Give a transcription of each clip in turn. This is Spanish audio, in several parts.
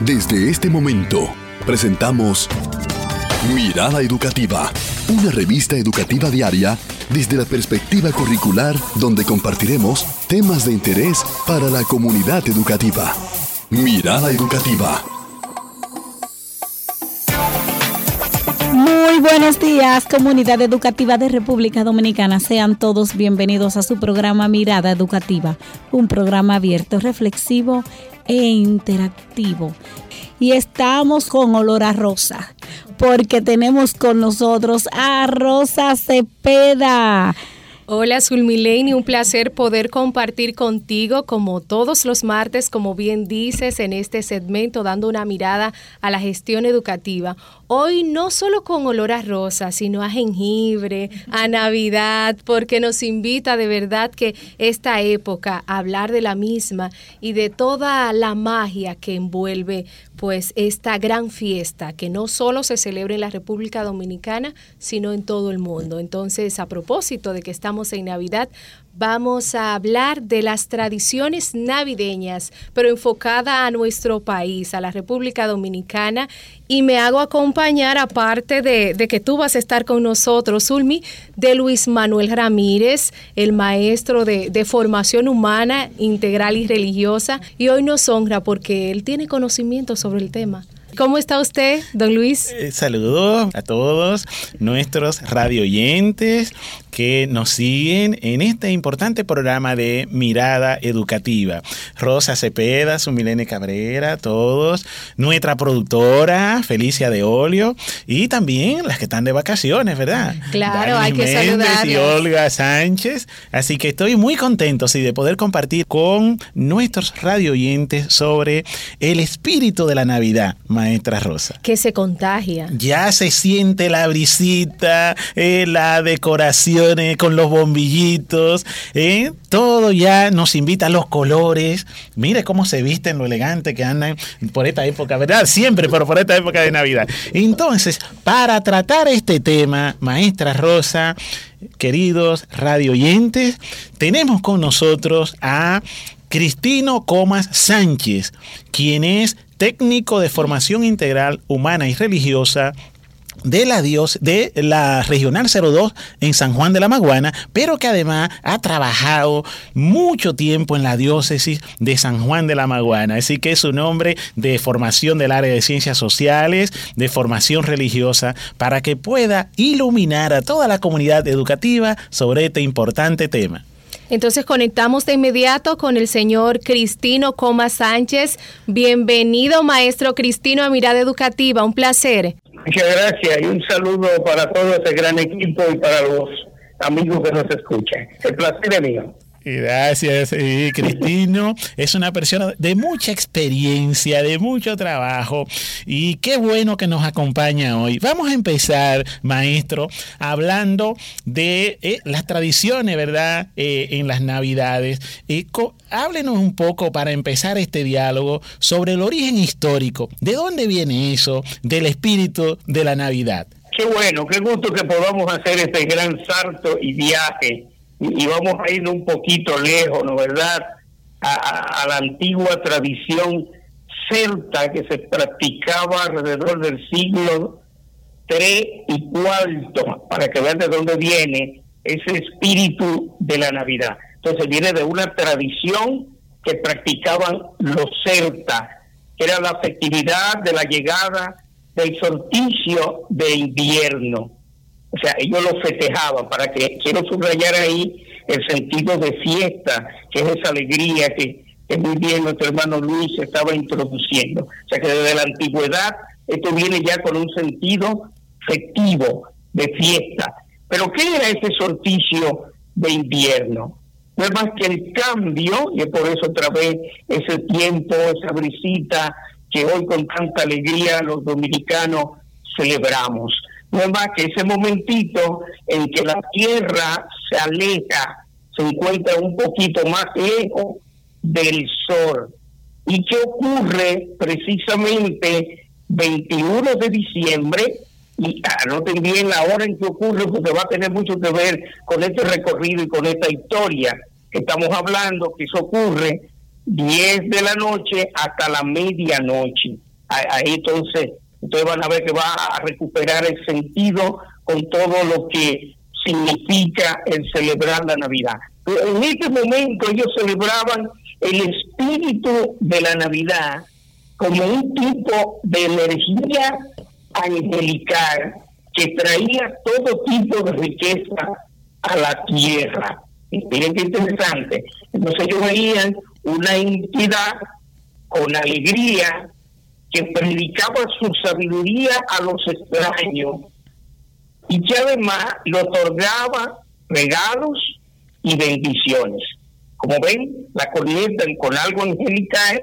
Desde este momento, presentamos Mirada Educativa, una revista educativa diaria desde la perspectiva curricular donde compartiremos temas de interés para la comunidad educativa. Mirada Educativa. Muy buenos días, comunidad educativa de República Dominicana. Sean todos bienvenidos a su programa Mirada Educativa, un programa abierto, reflexivo e interactivo. Y estamos con olor a rosa, porque tenemos con nosotros a Rosa Cepeda. Hola Zulmileni, un placer poder compartir contigo como todos los martes, como bien dices en este segmento, dando una mirada a la gestión educativa. Hoy no solo con olor a rosa, sino a jengibre, a Navidad, porque nos invita de verdad que esta época a hablar de la misma y de toda la magia que envuelve pues esta gran fiesta que no solo se celebra en la República Dominicana, sino en todo el mundo. Entonces, a propósito de que estamos en Navidad, vamos a hablar de las tradiciones navideñas, pero enfocada a nuestro país, a la República Dominicana. Y me hago acompañar, aparte de, que tú vas a estar con nosotros, Ulmi, de Luis Manuel Ramírez, el maestro de, de formación humana, integral y religiosa. Y hoy nos honra porque él tiene conocimiento sobre el tema. ¿Cómo está usted, don Luis? Eh, saludos a todos nuestros radio oyentes que nos siguen en este importante programa de Mirada Educativa. Rosa Cepeda, su Milene Cabrera, todos, nuestra productora Felicia de Olio y también las que están de vacaciones, ¿verdad? Claro, hay que saludar. Y Olga Sánchez. Así que estoy muy contento sí, de poder compartir con nuestros radio oyentes sobre el espíritu de la Navidad maestra Rosa. Que se contagia. Ya se siente la brisita, eh, la decoración con los bombillitos, eh, todo ya nos invita a los colores. Mire cómo se visten lo elegante que andan por esta época, ¿verdad? Siempre, pero por esta época de Navidad. Entonces, para tratar este tema, maestra Rosa, queridos radio oyentes, tenemos con nosotros a Cristino Comas Sánchez, quien es técnico de formación integral humana y religiosa de la Dios de la Regional 02 en San Juan de la Maguana, pero que además ha trabajado mucho tiempo en la diócesis de San Juan de la Maguana. Así que es un hombre de formación del área de ciencias sociales, de formación religiosa, para que pueda iluminar a toda la comunidad educativa sobre este importante tema. Entonces conectamos de inmediato con el señor Cristino Coma Sánchez. Bienvenido, maestro Cristino, a Mirada Educativa. Un placer. Muchas gracias y un saludo para todo este gran equipo y para los amigos que nos escuchan. El placer es mío. Gracias, Cristino. Es una persona de mucha experiencia, de mucho trabajo y qué bueno que nos acompaña hoy. Vamos a empezar, maestro, hablando de eh, las tradiciones, ¿verdad? Eh, en las Navidades. háblenos un poco para empezar este diálogo sobre el origen histórico. ¿De dónde viene eso del espíritu de la Navidad? Qué bueno, qué gusto que podamos hacer este gran salto y viaje y vamos a ir un poquito lejos, ¿no verdad? A, la antigua tradición celta que se practicaba alrededor del siglo III y IV, para que vean de dónde viene ese espíritu de la Navidad. Entonces viene de una tradición que practicaban los celtas, que era la festividad de la llegada del solsticio de invierno. O sea, ellos lo festejaban, para que quiero subrayar ahí el sentido de fiesta, que es esa alegría que, muy bien nuestro hermano Luis estaba introduciendo. O sea que desde la antigüedad esto viene ya con un sentido festivo, de fiesta. Pero ¿qué era ese solsticio de invierno? No es más que el cambio, y es por eso otra vez ese tiempo, esa brisita que hoy con tanta alegría los dominicanos celebramos no más que ese momentito en que la Tierra se aleja, se encuentra un poquito más lejos del Sol. ¿Y qué ocurre precisamente 21 de diciembre? Y anoten bien la hora en que ocurre porque va a tener mucho que ver con este recorrido y con esta historia que estamos hablando, que eso ocurre 10 de la noche hasta la medianoche. ahí entonces, ustedes van a ver que va a recuperar el sentido con todo lo que significa el celebrar la Navidad. En este momento ellos celebraban el espíritu de la Navidad como un tipo de energía angelical que traía todo tipo de riqueza a la tierra. Y miren qué interesante. Entonces ellos veían una entidad con alegría que predicaba su sabiduría a los extraños y que además le otorgaba regalos y bendiciones. Como ven, la corriente con algo angelical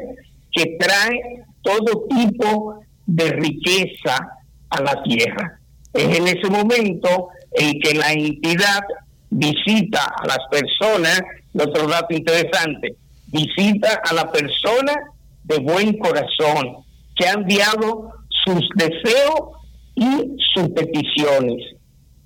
que trae todo tipo de riqueza a la tierra. Es en ese momento en que la entidad visita a las personas, otro dato interesante, visita a la persona de buen corazón, que ha enviado sus deseos y sus peticiones.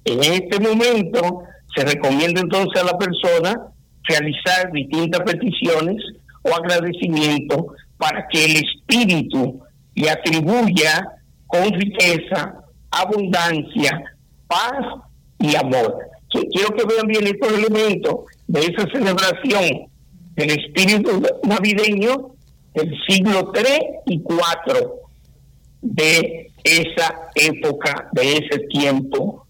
En este momento se recomienda entonces a la persona realizar distintas peticiones o agradecimientos para que el Espíritu le atribuya con riqueza, abundancia, paz y amor. Quiero que vean bien estos elementos de esa celebración del espíritu navideño del siglo 3 y 4 de esa época, de ese tiempo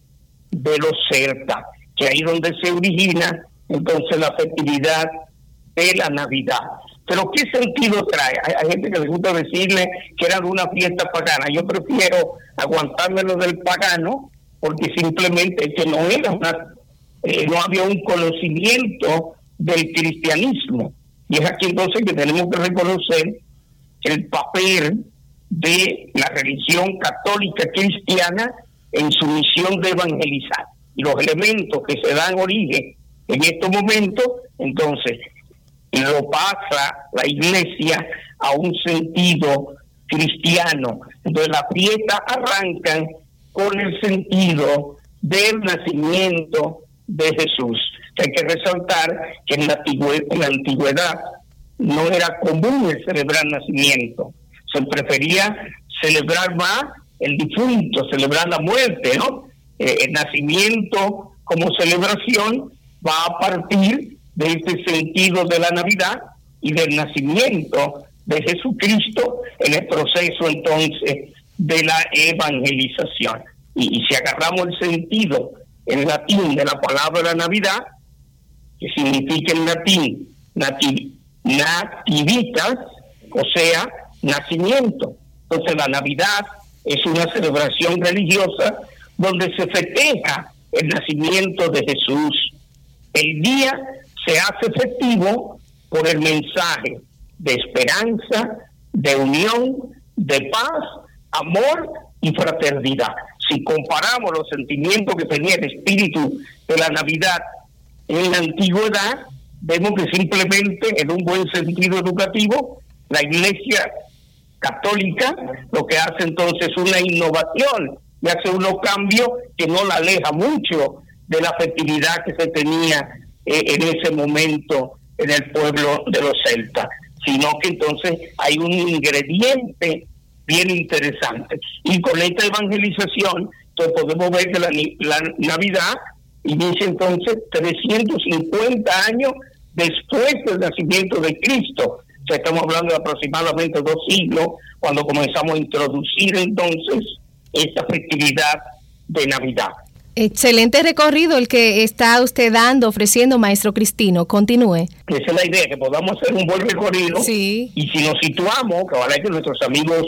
de los celtas, que ahí donde se origina entonces la festividad de la Navidad. Pero ¿qué sentido trae? Hay, gente que le gusta decirle que era una fiesta pagana. Yo prefiero aguantarme lo del pagano porque simplemente que no era una, eh, no había un conocimiento del cristianismo. Y es aquí entonces que tenemos que reconocer el papel de la religión católica cristiana en su misión de evangelizar. Y los elementos que se dan origen en estos momentos, entonces, lo pasa la iglesia a un sentido cristiano. Entonces la fiesta arrancan con el sentido del nacimiento de Jesús. Hay que resaltar que en la, antigüedad no era común el celebrar nacimiento. Se prefería celebrar más el difunto, celebrar la muerte, ¿no? Eh, el nacimiento como celebración va a partir de este sentido de la Navidad y del nacimiento de Jesucristo en el proceso entonces de la evangelización. Y, si agarramos el sentido en latín de la palabra Navidad, que significa en latín nativitas, o sea, nacimiento. Entonces la Navidad es una celebración religiosa donde se festeja el nacimiento de Jesús. El día se hace efectivo por el mensaje de esperanza, de unión, de paz, amor y fraternidad. Si comparamos los sentimientos que tenía el espíritu de la Navidad en la antigüedad, vemos que simplemente en un buen sentido educativo, la Iglesia católica lo que hace entonces es una innovación y hace unos cambios que no la aleja mucho de la fertilidad que se tenía eh, en ese momento en el pueblo de los celtas, sino que entonces hay un ingrediente bien interesante. Y con esta evangelización, entonces podemos ver que la, la Navidad inicia entonces 350 años después del nacimiento de Cristo. O sea, estamos hablando de aproximadamente dos siglos cuando comenzamos a introducir entonces esta festividad de Navidad. Excelente recorrido el que está usted dando, ofreciendo, maestro Cristino. Continúe. Esa es la idea, que podamos hacer un buen recorrido. Sí. Y si nos situamos, que ojalá que nuestros amigos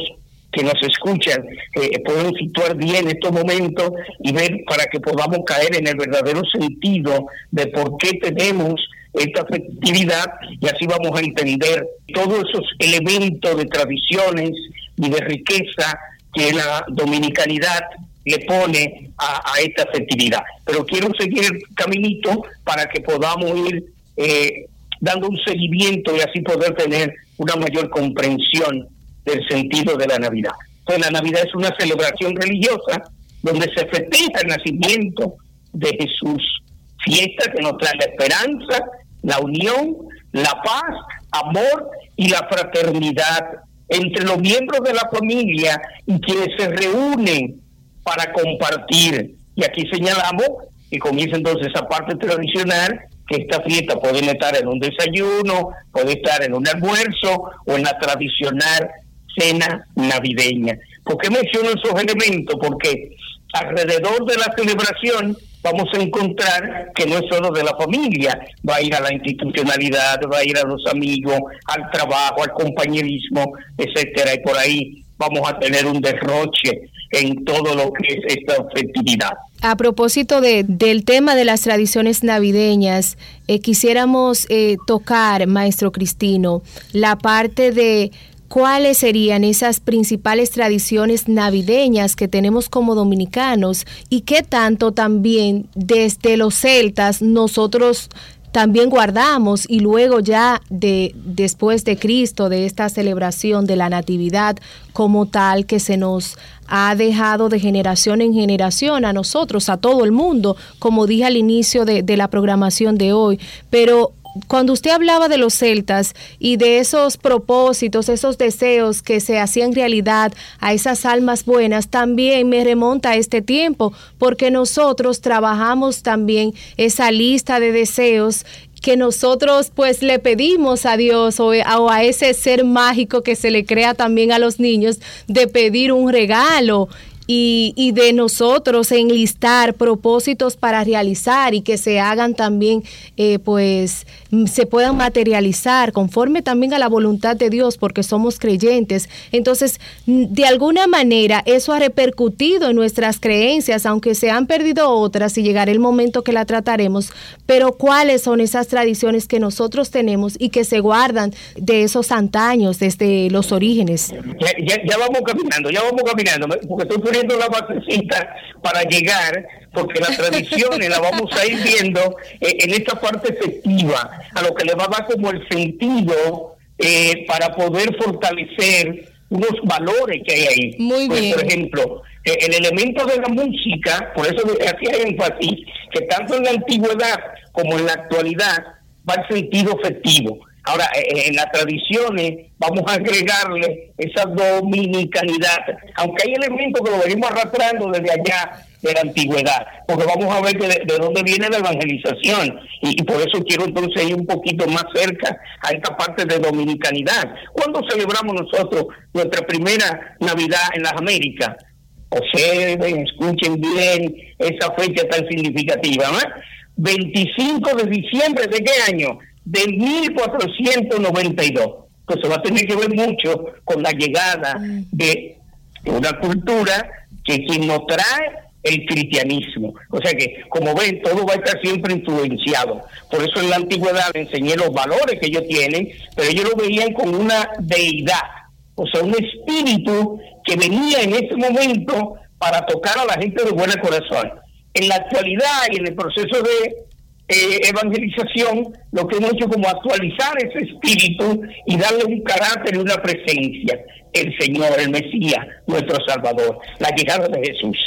que nos escuchan eh, pueden situar bien estos momentos y ver para que podamos caer en el verdadero sentido de por qué tenemos esta festividad y así vamos a entender todos esos elementos de tradiciones y de riqueza que la dominicanidad le pone a, esta festividad. Pero quiero seguir el caminito para que podamos ir eh, dando un seguimiento y así poder tener una mayor comprensión del sentido de la Navidad. Pues la Navidad es una celebración religiosa donde se festeja el nacimiento de Jesús, fiesta que nos trae la esperanza, la unión, la paz, amor y la fraternidad entre los miembros de la familia y quienes se reúnen para compartir. Y aquí señalamos que comienza entonces esa parte tradicional, que esta fiesta puede estar en un desayuno, puede estar en un almuerzo o en la tradicional cena navideña. ¿Por qué menciono esos elementos? Porque alrededor de la celebración vamos a encontrar que no es solo de la familia, va a ir a la institucionalidad, va a ir a los amigos, al trabajo, al compañerismo, etcétera, y por ahí vamos a tener un derroche en todo lo que es esta festividad. A propósito de, del tema de las tradiciones navideñas, eh, quisiéramos eh, tocar, maestro Cristino, la parte de cuáles serían esas principales tradiciones navideñas que tenemos como dominicanos y qué tanto también desde los celtas nosotros también guardamos y luego ya de después de Cristo de esta celebración de la natividad como tal que se nos ha dejado de generación en generación a nosotros, a todo el mundo, como dije al inicio de, de la programación de hoy. Pero cuando usted hablaba de los celtas y de esos propósitos, esos deseos que se hacían realidad a esas almas buenas, también me remonta a este tiempo, porque nosotros trabajamos también esa lista de deseos que nosotros pues le pedimos a Dios o, a ese ser mágico que se le crea también a los niños de pedir un regalo y, y, de nosotros enlistar propósitos para realizar y que se hagan también, eh, pues, se puedan materializar conforme también a la voluntad de Dios, porque somos creyentes. Entonces, de alguna manera, eso ha repercutido en nuestras creencias, aunque se han perdido otras y llegará el momento que la trataremos, pero ¿cuáles son esas tradiciones que nosotros tenemos y que se guardan de esos antaños, desde los orígenes? Ya, ya, vamos caminando, ya vamos caminando, porque estoy la basecita para llegar, porque las tradiciones las vamos a ir viendo eh, en esta parte efectiva, a lo que le va a dar como el sentido eh, para poder fortalecer unos valores que hay ahí. Muy pues, bien. Por ejemplo, eh, el elemento de la música, por eso hacía énfasis, que tanto en la antigüedad como en la actualidad va el sentido efectivo. Ahora, eh, eh, en las tradiciones vamos a agregarle esa dominicanidad, aunque hay elementos que lo venimos arrastrando desde allá de la antigüedad, porque vamos a ver de, dónde viene la evangelización y, por eso quiero entonces ir un poquito más cerca a esta parte de dominicanidad. ¿Cuándo celebramos nosotros nuestra primera Navidad en las Américas? Observen, escuchen bien esa fecha tan significativa. ¿no? 25 de diciembre de qué año? Del 1492. Pues se va a tener que ver mucho con la llegada de una cultura que quien nos trae el cristianismo. O sea que, como ven, todo va a estar siempre influenciado. Por eso en la antigüedad le enseñé los valores que ellos tienen, pero ellos lo veían como una deidad, o sea, un espíritu que venía en ese momento para tocar a la gente de buen corazón. En la actualidad y en el proceso de eh, evangelización, lo que hemos hecho como actualizar ese espíritu y darle un carácter y una presencia. El Señor, el Mesías, nuestro Salvador, la llegada de Jesús.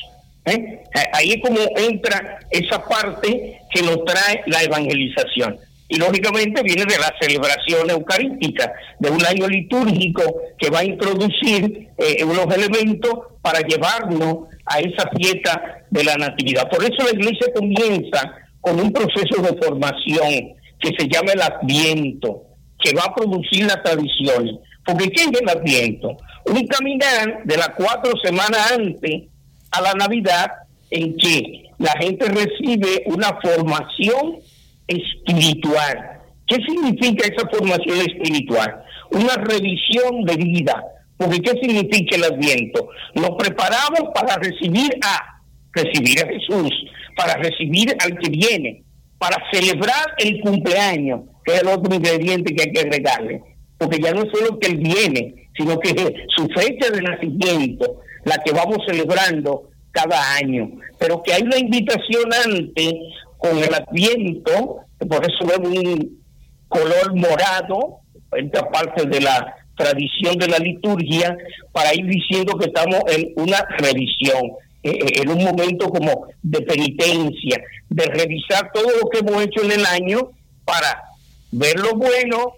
¿eh? Ahí es como entra esa parte que nos trae la evangelización. Y lógicamente viene de la celebración eucarística, de un año litúrgico que va a introducir eh, unos elementos para llevarnos a esa fiesta de la Natividad. Por eso la iglesia comienza con un proceso de formación que se llama el Adviento, que va a producir las tradiciones. Porque ¿qué es el Adviento? Un caminar de las cuatro semanas antes a la Navidad en que la gente recibe una formación espiritual. ¿Qué significa esa formación espiritual? Una revisión de vida. Porque ¿qué significa el Adviento? Nos preparamos para recibir a recibir a Jesús, para recibir al que viene, para celebrar el cumpleaños, que es el otro ingrediente que hay que agregarle. Porque ya no es solo que él viene, sino que su fecha de nacimiento, la que vamos celebrando cada año. Pero que hay una invitación antes con el adviento, por eso vemos un color morado, esta parte de la tradición de la liturgia, para ir diciendo que estamos en una revisión eh, eh, en un momento como de penitencia, de revisar todo lo que hemos hecho en el año para ver lo bueno,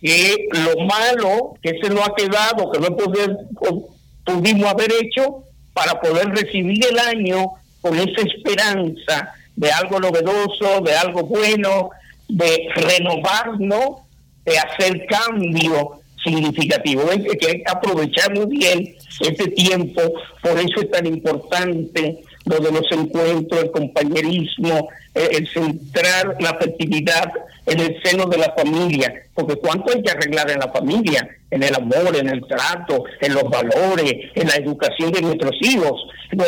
que lo malo que se nos ha quedado, que no pudimos haber hecho para poder recibir el año con esa esperanza de algo novedoso, de algo bueno, de renovarnos, de hacer cambio significativo. Hay que aprovechar muy bien este tiempo, por eso es tan importante lo de los encuentros, el compañerismo, eh, el centrar la afectividad en el seno de la familia, porque cuánto hay que arreglar en la familia, en el amor, en el trato, en los valores, en la educación de nuestros hijos.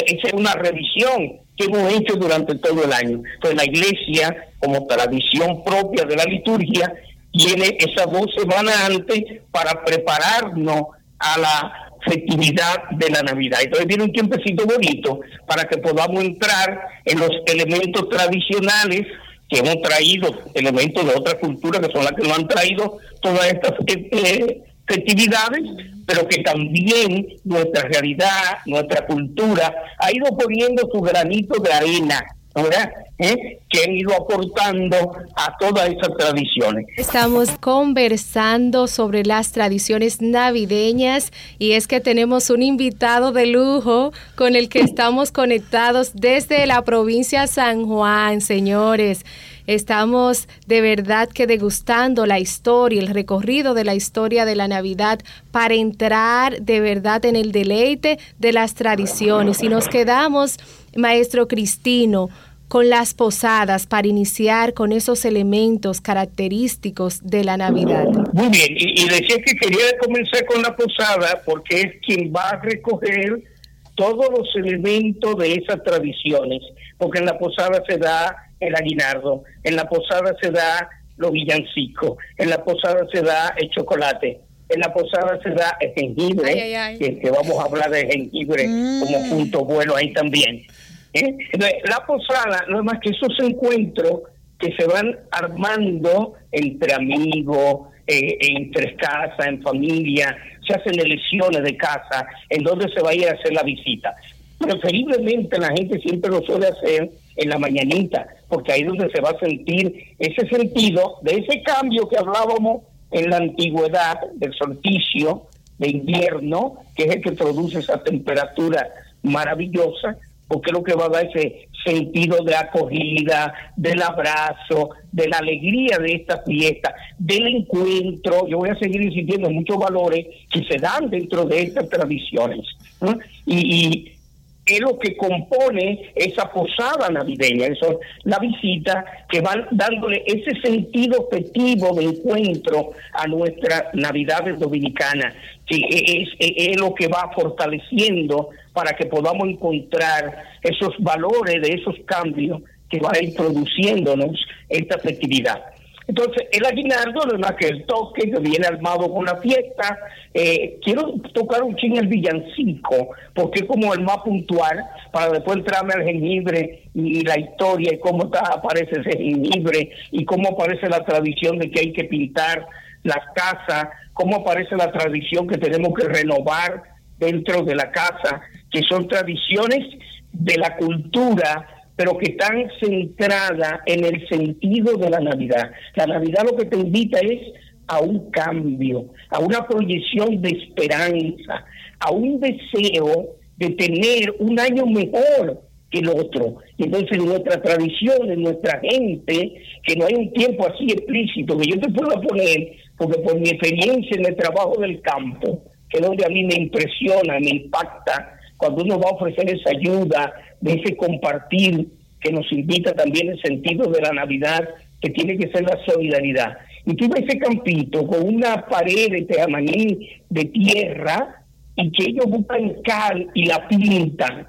esa es una revisión que hemos hecho durante todo el año. Entonces la iglesia, como tradición propia de la liturgia, tiene esas dos semanas antes para prepararnos a la festividad de la Navidad. Entonces viene un tiempecito bonito para que podamos entrar en los elementos tradicionales que hemos traído, elementos de otra cultura que son las que nos han traído todas estas eh, festividades, pero que también nuestra realidad, nuestra cultura ha ido poniendo su granito de arena ¿Eh? que han ido aportando a todas esas tradiciones. Estamos conversando sobre las tradiciones navideñas y es que tenemos un invitado de lujo con el que estamos conectados desde la provincia de San Juan, señores. Estamos de verdad que degustando la historia, el recorrido de la historia de la Navidad para entrar de verdad en el deleite de las tradiciones. Y nos quedamos, maestro Cristino, con las posadas para iniciar con esos elementos característicos de la Navidad. Muy bien, y, decía que quería comenzar con la posada porque es quien va a recoger todos los elementos de esas tradiciones, porque en la posada se da el aguinaldo, en la posada se da los villancicos, en la posada se da el chocolate, en la posada se da el jengibre, Que, vamos a hablar de jengibre como mm. punto bueno ahí también. La posada no es más que esos encuentros que se van armando entre amigos, eh, entre casa, en familia, se hacen elecciones de casa, en donde se va a ir a hacer la visita. Preferiblemente la gente siempre lo suele hacer en la mañanita, porque ahí es donde se va a sentir ese sentido de ese cambio que hablábamos en la antigüedad del solsticio de invierno, que es el que produce esa temperatura maravillosa, porque es lo que va a dar ese sentido de acogida, del abrazo, de la alegría de esta fiesta, del encuentro. Yo voy a seguir insistiendo en muchos valores que se dan dentro de estas tradiciones. Y, es lo que compone esa posada navideña, eso, la visita que van dándole ese sentido festivo de encuentro a nuestra Navidad dominicana, que es, es lo que va fortaleciendo para que podamos encontrar esos valores de esos cambios que va a ir produciéndonos esta festividad. Entonces, el aguinaldo no es más que el toque que viene armado con la fiesta. Eh, quiero tocar un ching el villancico, porque es como el más puntual, para después entrarme al jengibre y la historia y cómo está, aparece ese jengibre y cómo aparece la tradición de que hay que pintar las casas, cómo aparece la tradición que tenemos que renovar dentro de la casa que son tradiciones de la cultura, pero que están centradas en el sentido de la Navidad. La Navidad lo que te invita es a un cambio, a una proyección de esperanza, a un deseo de tener un año mejor que el otro. Entonces nuestra tradición, en nuestra gente, que no hay un tiempo así explícito, que yo te puedo poner, porque por mi experiencia en el trabajo del campo, que es donde a mí me impresiona, me impacta, cuando uno va a ofrecer esa ayuda, de ese compartir que nos invita también el sentido de la Navidad, que tiene que ser la solidaridad. Y tú ves ese campito con una pared de teamaní de tierra y que ellos buscan cal y la pintan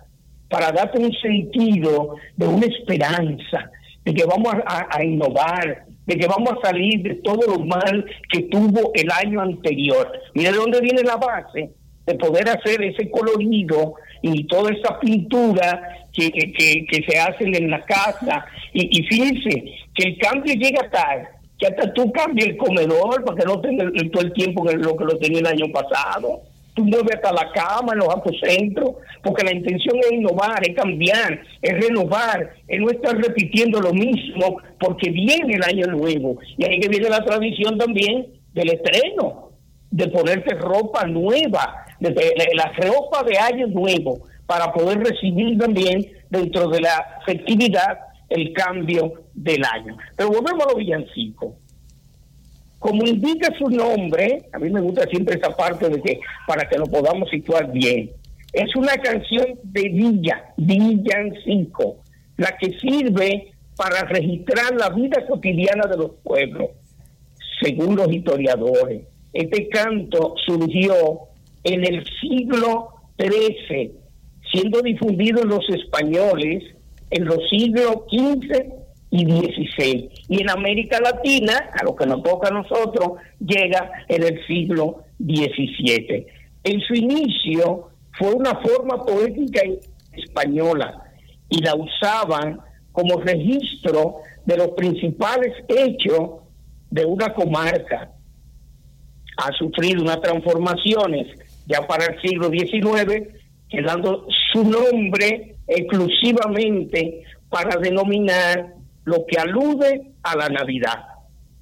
para darte un sentido de una esperanza, de que vamos a, a innovar, de que vamos a salir de todo lo mal que tuvo el año anterior. Mira de dónde viene la base de poder hacer ese colorido y toda esa pintura que, que, se hacen en la casa. Y, fíjense que el cambio llega tal que hasta tú cambias el comedor para que no tenga todo el tiempo lo que lo tenía el año pasado. Tú mueves hasta la cama en los apocentros, porque la intención es innovar, es cambiar, es renovar, es no estar repitiendo lo mismo, porque viene el año nuevo. Y ahí que viene la tradición también del estreno, de ponerte ropa nueva, de, la ropa de año nuevo, para poder recibir también dentro de la festividad el cambio del año. Pero volvemos a los villancicos. Como indica su nombre, a mí me gusta siempre esa parte de que para que lo podamos situar bien. Es una canción de villa, villancico, la que sirve para registrar la vida cotidiana de los pueblos, según los historiadores. Este canto surgió en el siglo XIII, siendo difundido en los españoles en los siglos XV y XVI. Y en América Latina, a lo que nos toca a nosotros, llega en el siglo XVII. En su inicio fue una forma poética española y la usaban como registro de los principales hechos de una comarca. Ha sufrido unas transformaciones ya para el siglo XIX, quedando su nombre exclusivamente para denominar lo que alude a la Navidad.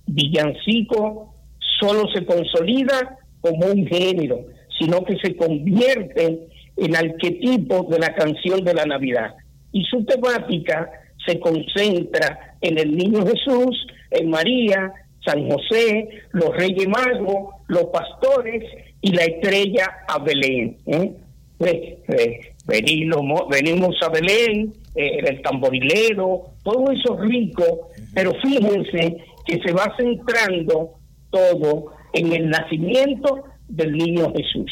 Villancico solo se consolida como un género, sino que se convierte en arquetipo de la canción de la Navidad. Y su temática se concentra en el niño Jesús, en María, San José, los reyes magos, los pastores y la estrella a Belén. ¿eh? Pues, eh, venimos, venimos a Belén, eh, el tamborilero, todo eso rico, pero fíjense que se va centrando todo en el nacimiento del niño Jesús.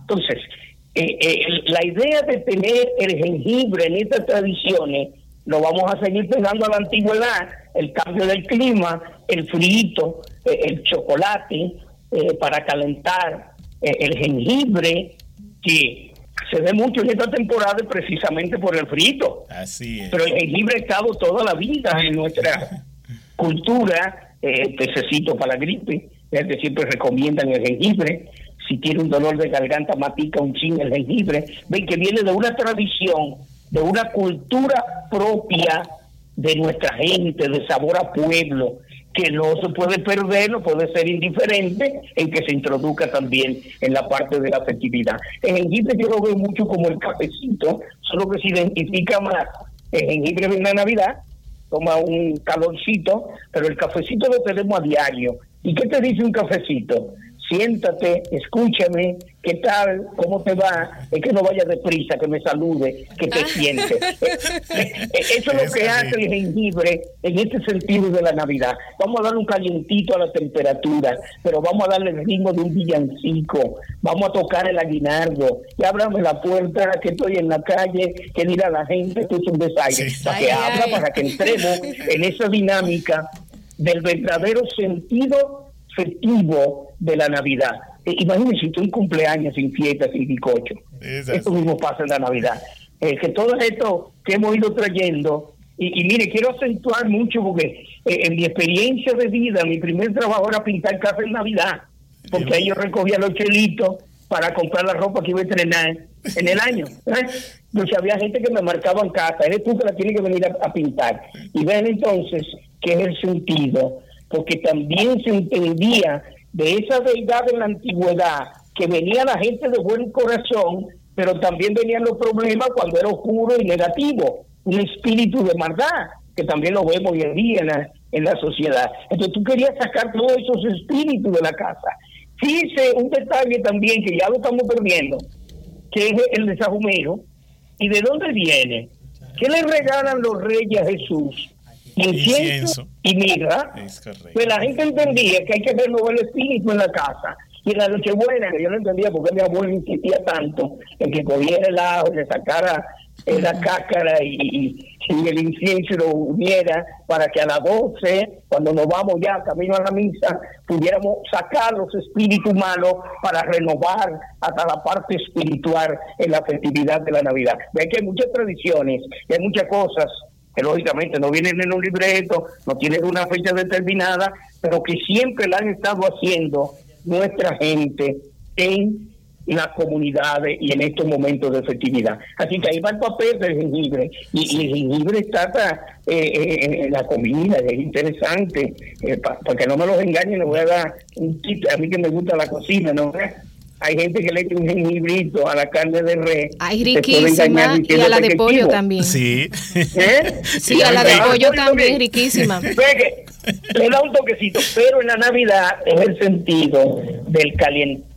Entonces, la idea de tener el jengibre en estas tradiciones lo vamos a seguir pegando a la antigüedad, el cambio del clima, el frito, eh, el chocolate eh, para calentar, eh, el jengibre, que se ve mucho en esta temporada precisamente por el frito. Así es. Pero el jengibre ha estado toda la vida en nuestra cultura, eh, pececito para la gripe, es que siempre recomiendan el jengibre. Si tiene un dolor de garganta, matica un ching el jengibre. Ven que viene de una tradición de una cultura propia de nuestra gente, de sabor a pueblo, que no se puede perder, no puede ser indiferente en que se introduzca también en la parte de la afectividad. El jengibre yo lo veo mucho como el cafecito, solo que se identifica más el jengibre en la Navidad, toma un calorcito, pero el cafecito lo tenemos a diario. ¿Y qué te dice un cafecito? Siéntate, escúchame, ¿qué tal? ¿Cómo te va? Es que no vaya deprisa, que me salude, que te siente. Eh, eh, eso es lo que hace el jengibre en este sentido de la Navidad. Vamos a darle un calientito a la temperatura, pero vamos a darle el ritmo de un villancico, vamos a tocar el aguinaldo, y ábrame la puerta, que estoy en la calle, que dirá la gente, que es un desaire, para que abra, para que entremos en esa dinámica del verdadero sentido festivo de la Navidad. Eh, imagínense tú un cumpleaños sin fiesta, sin bizcocho. Esto mismo pasa en la Navidad. Eh, que todo esto que hemos ido trayendo, y, mire, quiero acentuar mucho porque eh, en mi experiencia de vida, mi primer trabajo era pintar casa en Navidad, porque ahí yo recogía los chelitos para comprar la ropa que iba a estrenar en el año. Entonces había gente que me marcaba en casa, eres tú que la tienes que venir a, a pintar. Y ven entonces qué es el sentido, porque también se entendía de esa deidad en la antigüedad, que venía la gente de buen corazón, pero también venían los problemas cuando era oscuro y negativo, un espíritu de maldad, que también lo vemos hoy en día en la, sociedad. Entonces tú querías sacar todos esos espíritus de la casa. Fíjese un detalle también que ya lo estamos perdiendo, que es el desajumero. ¿Y de dónde viene? ¿Qué le regalan los reyes a Jesús? Incienso y mirra, pues la gente entendía que hay que renovar el espíritu en la casa. Y en la buena que yo no entendía por qué mi abuelo insistía tanto en que cogiera el ajo, le sacara la cáscara y, el incienso lo uniera para que a las 12, cuando nos vamos ya camino a la misa, pudiéramos sacar los espíritus malos para renovar hasta la parte espiritual en la festividad de la Navidad. Ve que hay muchas tradiciones y hay muchas cosas que lógicamente no vienen en un libreto, no tienen una fecha determinada, pero que siempre la han estado haciendo nuestra gente en las comunidades y en estos momentos de festividad. Así que ahí va el papel del jengibre. Y, el jengibre está eh, eh, en la comida, es interesante. Eh, para que no me los engañen, le voy a dar un tip. A mí que me gusta la cocina, ¿no? Hay gente que le echa un jengibrito a la carne de res. Ay, riquísima. Y a la de pollo también. Sí. Sí, a la de pollo también, riquísima. Le da un toquecito, pero en la Navidad es el sentido del caliente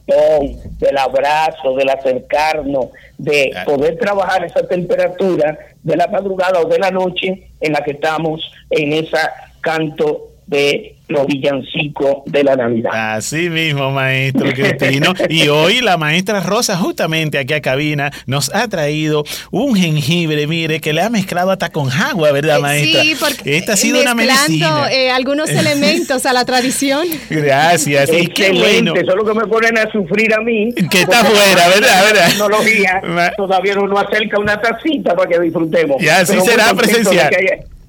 del abrazo, del acercarnos, de poder trabajar esa temperatura de la madrugada o de la noche en la que estamos en esa canto de los villancicos de la Navidad. Así mismo, maestro Cristino. y hoy la maestra Rosa, justamente aquí a cabina, nos ha traído un jengibre, mire, que le ha mezclado hasta con agua, ¿verdad, eh, maestra? Sí, porque Esta ha sido una medicina. Eh, algunos elementos a la tradición. Gracias. Excelente, qué bueno. solo que me ponen a sufrir a mí. Que está fuera, ¿verdad? ¿verdad? Tecnología todavía no nos acerca una tacita para que disfrutemos. Ya, así será presencial.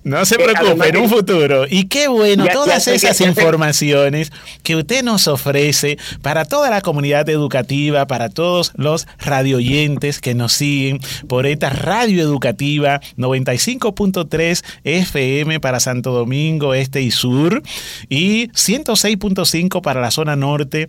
No se preocupe, en un futuro. Y qué bueno, todas esas informaciones que usted nos ofrece para toda la comunidad educativa, para todos los radioyentes que nos siguen por esta radio educativa 95.3 FM para Santo Domingo Este y Sur y 106.5 para la zona norte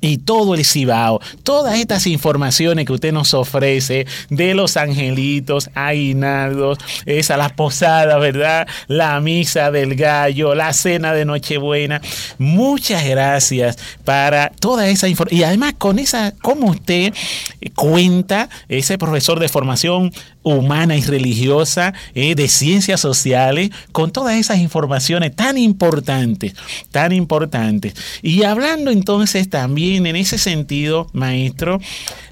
y todo el Cibao, todas estas informaciones que usted nos ofrece de los angelitos, aguinaldos, esa la posada, ¿verdad? La misa del gallo, la cena de Nochebuena. Muchas gracias para toda esa información. Y además con esa, como usted cuenta, ese profesor de formación humana y religiosa, eh, de ciencias sociales, con todas esas informaciones tan importantes, tan importantes. Y hablando entonces también en ese sentido, maestro,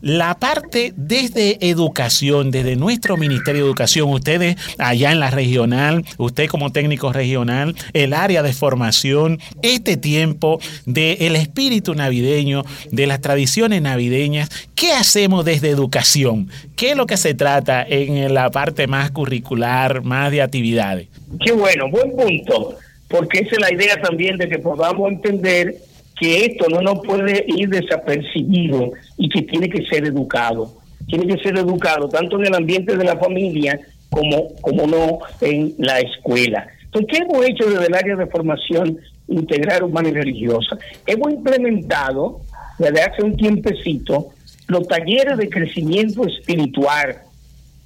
la parte desde educación, desde nuestro Ministerio de Educación, ustedes allá en la regional, usted como técnico regional, el área de formación, este tiempo del espíritu navideño, de las tradiciones navideñas, ¿qué hacemos desde educación? ¿Qué es lo que se trata la parte más curricular, más de actividades? Qué bueno, buen punto, porque esa es la idea también de que podamos entender que esto no nos puede ir desapercibido y que tiene que ser educado. Tiene que ser educado tanto en el ambiente de la familia como, como no en la escuela. Entonces, ¿qué hemos hecho desde el área de formación integral humana y religiosa? Hemos implementado desde hace un tiempecito los talleres de crecimiento espiritual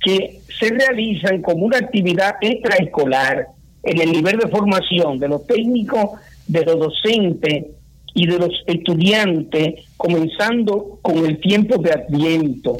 que se realizan como una actividad extraescolar en el nivel de formación de los técnicos, de los docentes y de los estudiantes, comenzando con el tiempo de Adviento,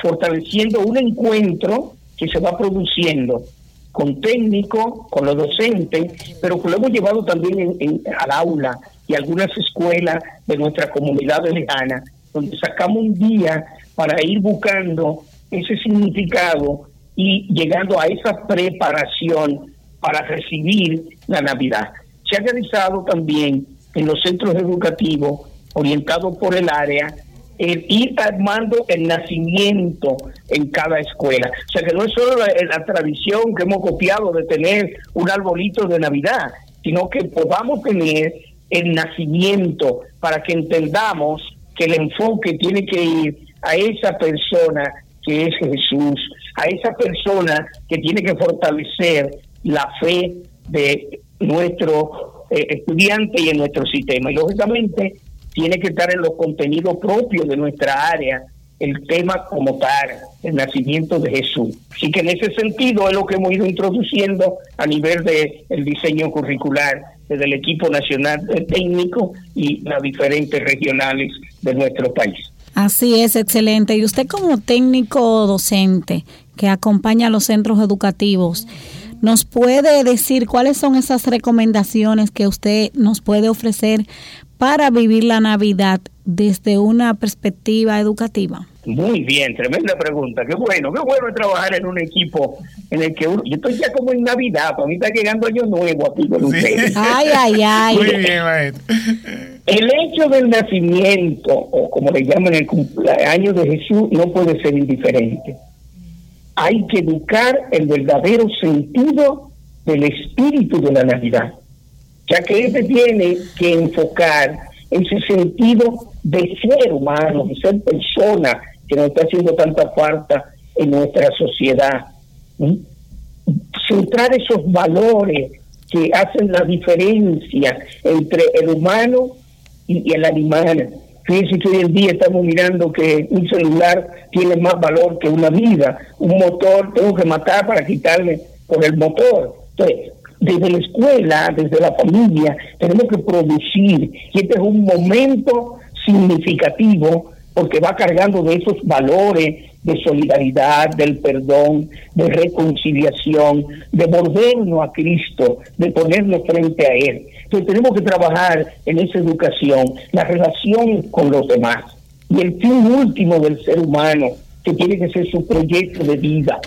fortaleciendo un encuentro que se va produciendo con técnicos, con los docentes, pero que lo hemos llevado también al aula y algunas escuelas de nuestra comunidad lejana donde sacamos un día para ir buscando ese significado y llegando a esa preparación para recibir la Navidad. Se ha realizado también en los centros educativos orientados por el área el ir armando el nacimiento en cada escuela. O sea que no es solo la, la, tradición que hemos copiado de tener un arbolito de Navidad, sino que podamos tener el nacimiento para que entendamos que el enfoque tiene que ir a esa persona que es Jesús, a esa persona que tiene que fortalecer la fe de nuestro eh, estudiante y en nuestro sistema. Y lógicamente tiene que estar en los contenidos propios de nuestra área el tema como tal, el nacimiento de Jesús. Así que en ese sentido es lo que hemos ido introduciendo a nivel del el diseño curricular desde el equipo nacional técnico y las diferentes regionales de nuestro país. Así es, excelente. Y usted como técnico docente que acompaña a los centros educativos, ¿nos puede decir cuáles son esas recomendaciones que usted nos puede ofrecer para vivir la Navidad desde una perspectiva educativa? Muy bien, tremenda pregunta. Qué bueno, qué bueno trabajar en un equipo en el que uno, yo estoy ya como en Navidad, para mí está llegando año nuevo aquí con ustedes. Ay, ay, ay. Muy bien, maestro. El hecho del nacimiento, o como le llaman el cumpleaños de Jesús, no puede ser indiferente. Hay que educar el verdadero sentido del espíritu de la Navidad, ya que este tiene que enfocar ese sentido de ser humano, de ser persona, que nos está haciendo tanta falta en nuestra sociedad. Centrar esos valores que hacen la diferencia entre el humano y, el animal. Fíjense que hoy en día estamos mirando que un celular tiene más valor que una vida. Un motor tengo que matar para quitarle por el motor. Entonces, desde la escuela, desde la familia, tenemos que producir. Y este es un momento significativo porque va cargando de esos valores de solidaridad, del perdón, de reconciliación, de volvernos a Cristo, de ponernos frente a Él. Entonces tenemos que trabajar en esa educación, la relación con los demás y el fin último del ser humano, que tiene que ser su proyecto de vida.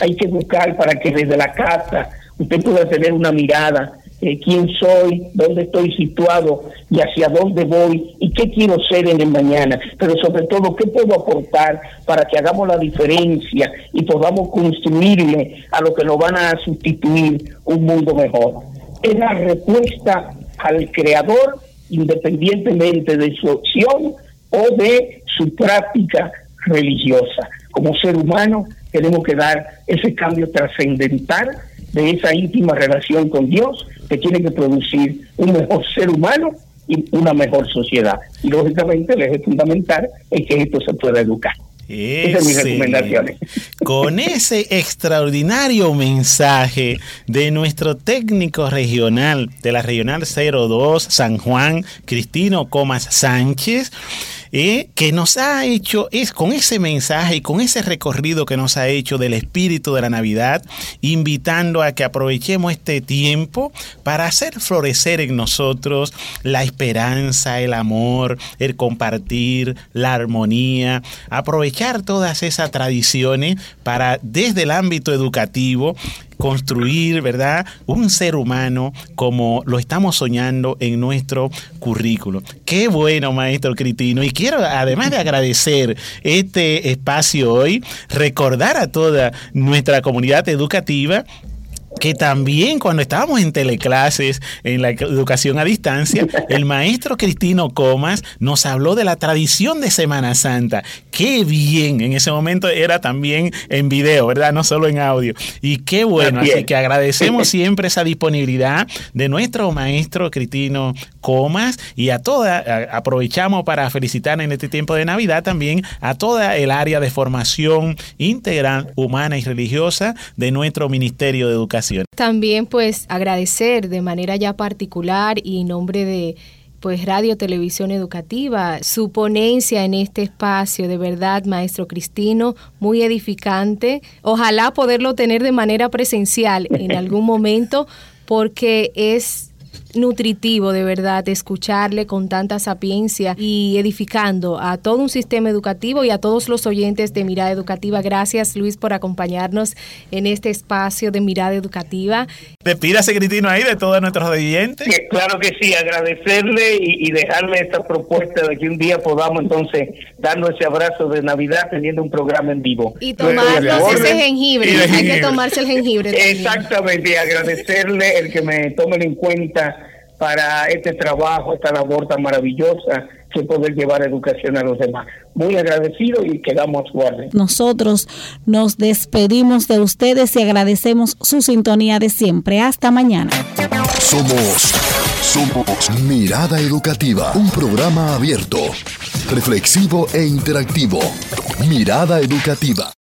Hay que buscar para que desde la casa usted pueda tener una mirada eh, quién soy, dónde estoy situado y hacia dónde voy y qué quiero ser en el mañana, pero sobre todo qué puedo aportar para que hagamos la diferencia y podamos construirle a lo que nos van a sustituir un mundo mejor. Es la respuesta al creador independientemente de su opción o de su práctica religiosa. Como ser humano tenemos que dar ese cambio trascendental de esa íntima relación con Dios que tiene que producir un mejor ser humano y una mejor sociedad. Y lógicamente el eje fundamental es que esto se pueda educar. Esas son mis recomendaciones. Con ese extraordinario mensaje de nuestro técnico regional de la Regional 02 San Juan, Cristino Comas Sánchez, eh, que nos ha hecho, es con ese mensaje y con ese recorrido que nos ha hecho del espíritu de la Navidad, invitando a que aprovechemos este tiempo para hacer florecer en nosotros la esperanza, el amor, el compartir, la armonía, aprovechar todas esas tradiciones para desde el ámbito educativo construir, ¿verdad? Un ser humano como lo estamos soñando en nuestro currículo. Qué bueno, maestro Critino. Y quiero, además de agradecer este espacio hoy, recordar a toda nuestra comunidad educativa que también cuando estábamos en teleclases, en la educación a distancia, el maestro Cristino Comas nos habló de la tradición de Semana Santa. Qué bien, en ese momento era también en video, ¿verdad? No solo en audio. Y qué bueno, así que agradecemos siempre esa disponibilidad de nuestro maestro Cristino Comas y a toda, aprovechamos para felicitar en este tiempo de Navidad también a toda el área de formación integral, humana y religiosa de nuestro Ministerio de Educación también pues agradecer de manera ya particular y en nombre de pues Radio Televisión Educativa, su ponencia en este espacio, de verdad, maestro Cristino, muy edificante. Ojalá poderlo tener de manera presencial en algún momento, porque es nutritivo de verdad escucharle con tanta sapiencia y edificando a todo un sistema educativo y a todos los oyentes de Mirada Educativa. Gracias Luis por acompañarnos en este espacio de Mirada Educativa. Despídase Cristina ahí de todos nuestros oyentes. claro que sí, agradecerle y, dejarle esta propuesta de que un día podamos entonces darnos ese abrazo de Navidad teniendo un programa en vivo. Y tomarnos ese jengibre, hay que tomarse el jengibre. Exactamente, agradecerle el que me tomen en cuenta para este trabajo, esta labor tan maravillosa que poder llevar educación a los demás. Muy agradecido y quedamos a Nosotros nos despedimos de ustedes y agradecemos su sintonía de siempre. Hasta mañana. Somos, somos Mirada Educativa, un programa abierto, reflexivo e interactivo. Mirada Educativa.